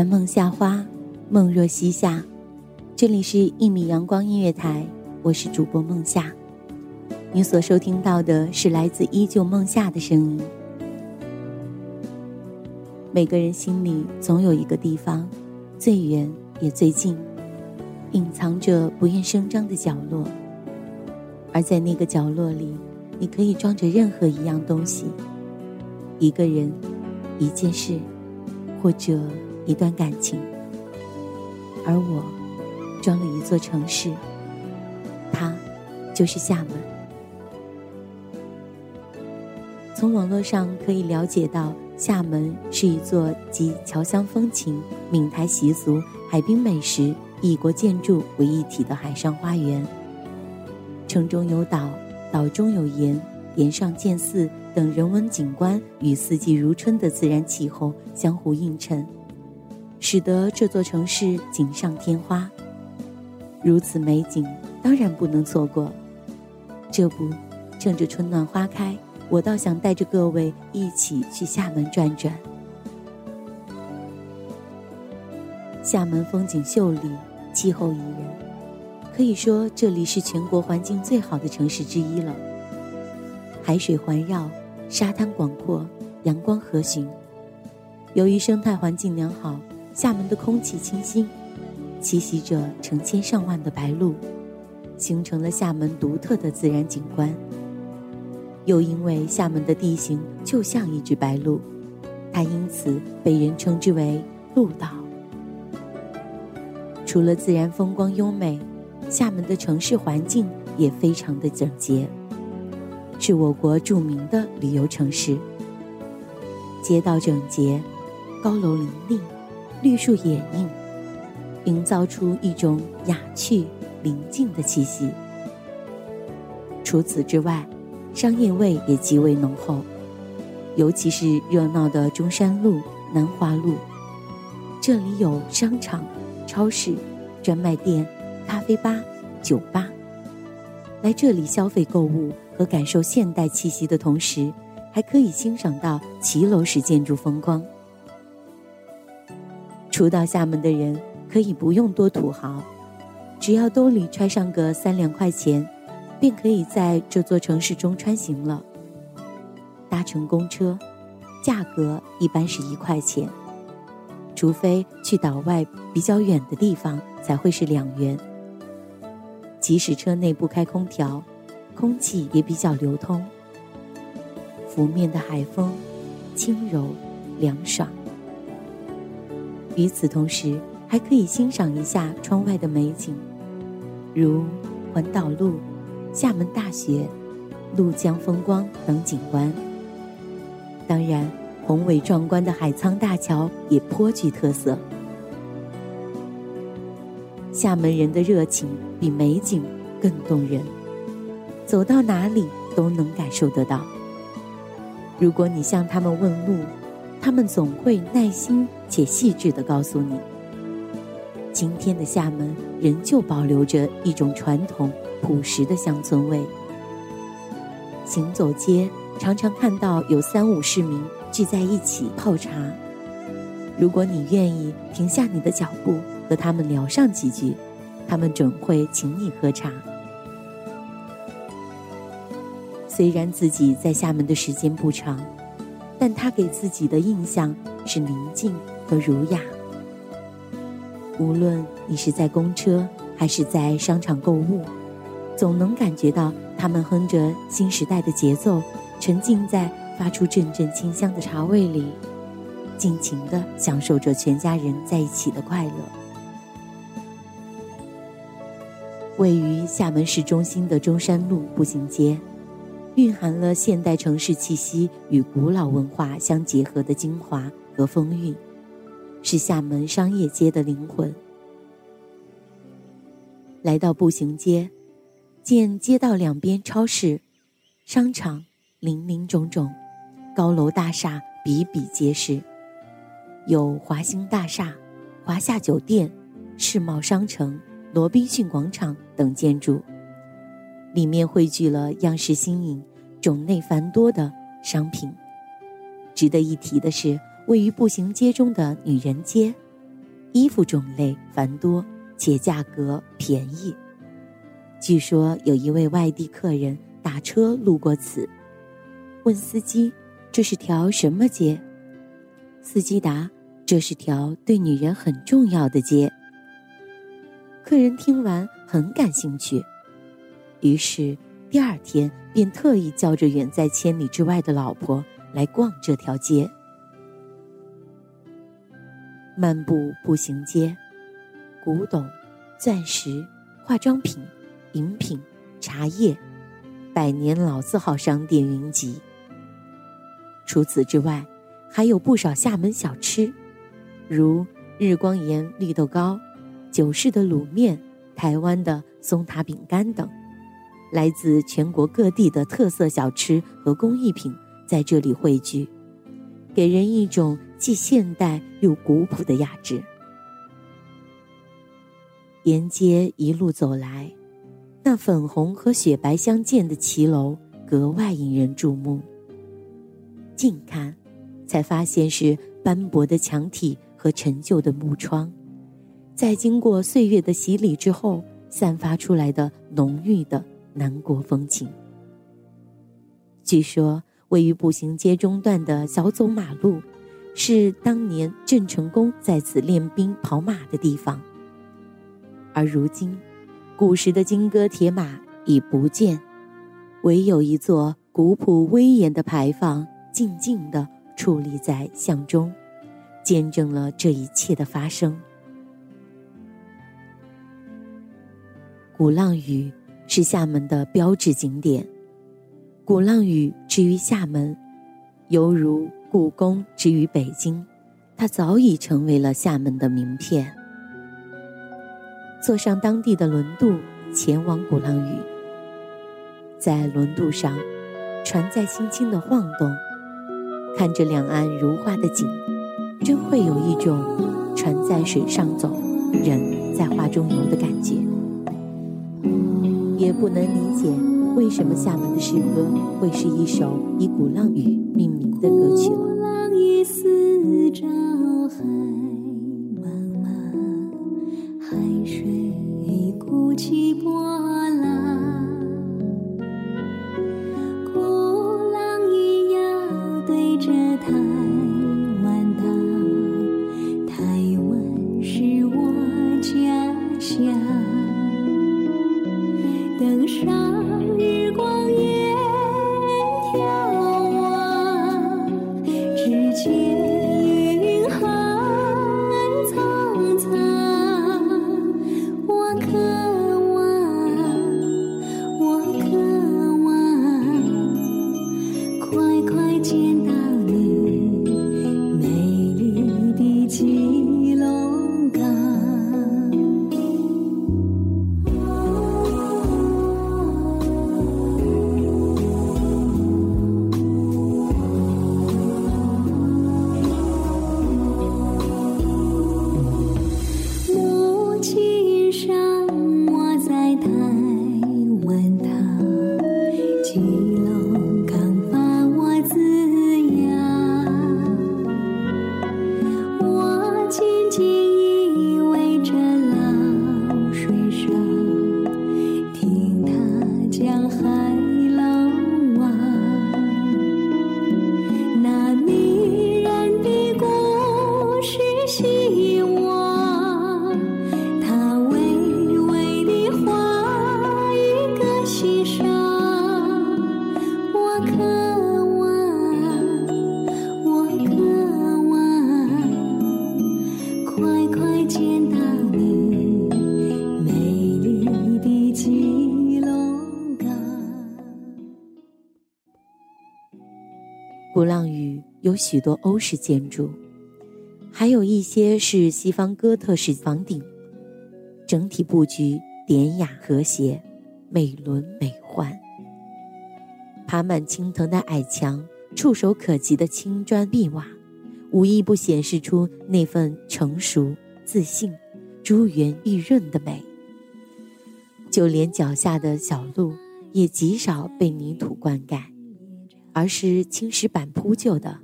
凡梦夏花，梦若西夏。这里是一米阳光音乐台，我是主播梦夏。你所收听到的是来自依旧梦夏的声音。每个人心里总有一个地方，最远也最近，隐藏着不愿声张的角落。而在那个角落里，你可以装着任何一样东西，一个人，一件事，或者一段感情。而我，装了一座城市，它就是厦门。从网络上可以了解到，厦门是一座集侨乡风情、闽台习俗、海滨美食、异国建筑为一体的海上花园。城中有岛，岛中有岩，岩上建寺等人文景观与四季如春的自然气候相互映衬，使得这座城市锦上添花。如此美景，当然不能错过。这不，趁着春暖花开，我倒想带着各位一起去厦门转转。厦门风景秀丽，气候宜人，可以说这里是全国环境最好的城市之一了。海水环绕，沙滩广阔，阳光和煦。由于生态环境良好，厦门的空气清新，栖息着成千上万的白鹭，形成了厦门独特的自然景观。又因为厦门的地形就像一只白鹭，它因此被人称之为“鹭岛”。除了自然风光优美，厦门的城市环境也非常的整洁，是我国著名的旅游城市。街道整洁，高楼林立，绿树掩映，营造出一种雅趣宁静的气息。除此之外，商业味也极为浓厚，尤其是热闹的中山路、南华路，这里有商场、超市、专卖店、咖啡吧、酒吧。来这里消费购物和感受现代气息的同时，还可以欣赏到骑楼式建筑风光。初到厦门的人可以不用多土豪，只要兜里揣上个三两块钱。便可以在这座城市中穿行了。搭乘公车，价格一般是一块钱，除非去岛外比较远的地方才会是两元。即使车内不开空调，空气也比较流通。拂面的海风，轻柔凉爽。与此同时，还可以欣赏一下窗外的美景，如环岛路。厦门大学、鹭江风光等景观。当然，宏伟壮观的海沧大桥也颇具特色。厦门人的热情比美景更动人，走到哪里都能感受得到。如果你向他们问路，他们总会耐心且细致的告诉你。今天的厦门仍旧保留着一种传统朴实的乡村味。行走街，常常看到有三五市民聚在一起泡茶。如果你愿意停下你的脚步，和他们聊上几句，他们准会请你喝茶。虽然自己在厦门的时间不长，但他给自己的印象是宁静和儒雅。无论你是在公车还是在商场购物，总能感觉到他们哼着新时代的节奏，沉浸在发出阵阵清香的茶味里，尽情地享受着全家人在一起的快乐。位于厦门市中心的中山路步行街，蕴含了现代城市气息与古老文化相结合的精华和风韵。是厦门商业街的灵魂。来到步行街，见街道两边超市、商场林林种种，高楼大厦比比皆是，有华兴大厦、华夏酒店、世贸商城、罗宾逊广场等建筑，里面汇聚了样式新颖、种类繁多的商品。值得一提的是。位于步行街中的女人街，衣服种类繁多且价格便宜。据说有一位外地客人打车路过此，问司机：“这是条什么街？”司机答：“这是条对女人很重要的街。”客人听完很感兴趣，于是第二天便特意叫着远在千里之外的老婆来逛这条街。漫步步行街，古董、钻石、化妆品、饮品、茶叶，百年老字号商店云集。除此之外，还有不少厦门小吃，如日光岩绿豆糕、九市的卤面、台湾的松塔饼干等，来自全国各地的特色小吃和工艺品在这里汇聚。给人一种既现代又古朴的雅致。沿街一路走来，那粉红和雪白相间的骑楼格外引人注目。近看，才发现是斑驳的墙体和陈旧的木窗，在经过岁月的洗礼之后，散发出来的浓郁的南国风情。据说。位于步行街中段的小走马路，是当年郑成功在此练兵跑马的地方。而如今，古时的金戈铁马已不见，唯有一座古朴威严的牌坊静静地矗立在巷中，见证了这一切的发生。鼓浪屿是厦门的标志景点。鼓浪屿之于厦门，犹如故宫之于北京，它早已成为了厦门的名片。坐上当地的轮渡前往鼓浪屿，在轮渡上，船在轻轻的晃动，看着两岸如画的景，真会有一种船在水上走，人在画中游的感觉。也不能理解。为什么厦门的诗歌会是一首以鼓浪屿命名的歌曲了？海水鼓起波鼓浪屿有许多欧式建筑，还有一些是西方哥特式房顶，整体布局典雅和谐，美轮美奂。爬满青藤的矮墙，触手可及的青砖碧瓦，无一不显示出那份成熟、自信、珠圆玉润的美。就连脚下的小路，也极少被泥土灌溉。而是青石板铺就的，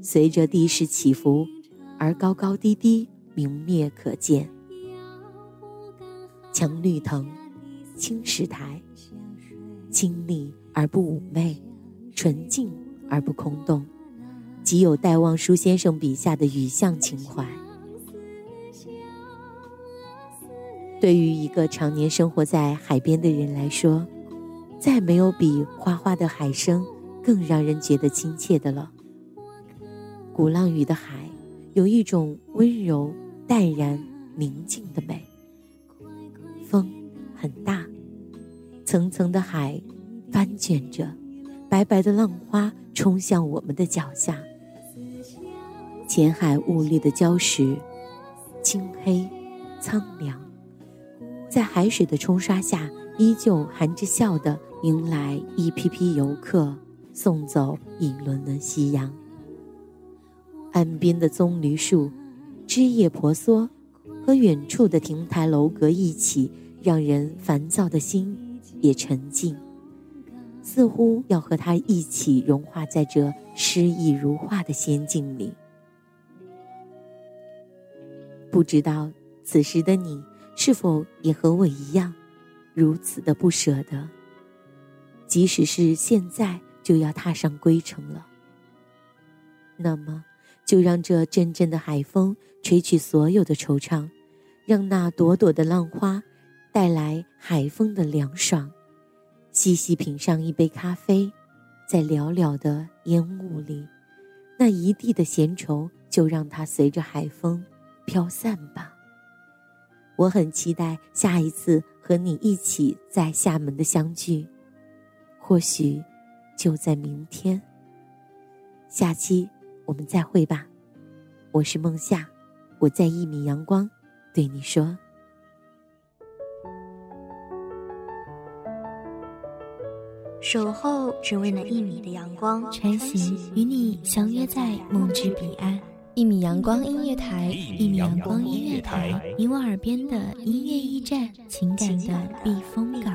随着地势起伏而高高低低，明灭可见。墙绿藤，青石台，清丽而不妩媚，纯净而不空洞，极有戴望舒先生笔下的雨巷情怀。对于一个常年生活在海边的人来说，再没有比哗哗的海声。更让人觉得亲切的了。鼓浪屿的海有一种温柔、淡然、宁静的美。风很大，层层的海翻卷着，白白的浪花冲向我们的脚下。浅海兀立的礁石，青黑、苍凉，在海水的冲刷下，依旧含着笑的迎来一批批游客。送走一轮轮夕阳。岸边的棕榈树，枝叶婆娑，和远处的亭台楼阁一起，让人烦躁的心也沉静，似乎要和它一起融化在这诗意如画的仙境里。不知道此时的你，是否也和我一样，如此的不舍得？即使是现在。就要踏上归程了。那么，就让这阵阵的海风吹去所有的惆怅，让那朵朵的浪花带来海风的凉爽。细细品上一杯咖啡，在寥寥的烟雾里，那一地的闲愁就让它随着海风飘散吧。我很期待下一次和你一起在厦门的相聚，或许。就在明天。下期我们再会吧。我是梦夏，我在一米阳光对你说，守候只为那一米的阳光，穿行与你相约在梦之彼岸。一米阳光音乐台，一米阳光音乐台，你我耳边的音乐驿站，情感的避风港。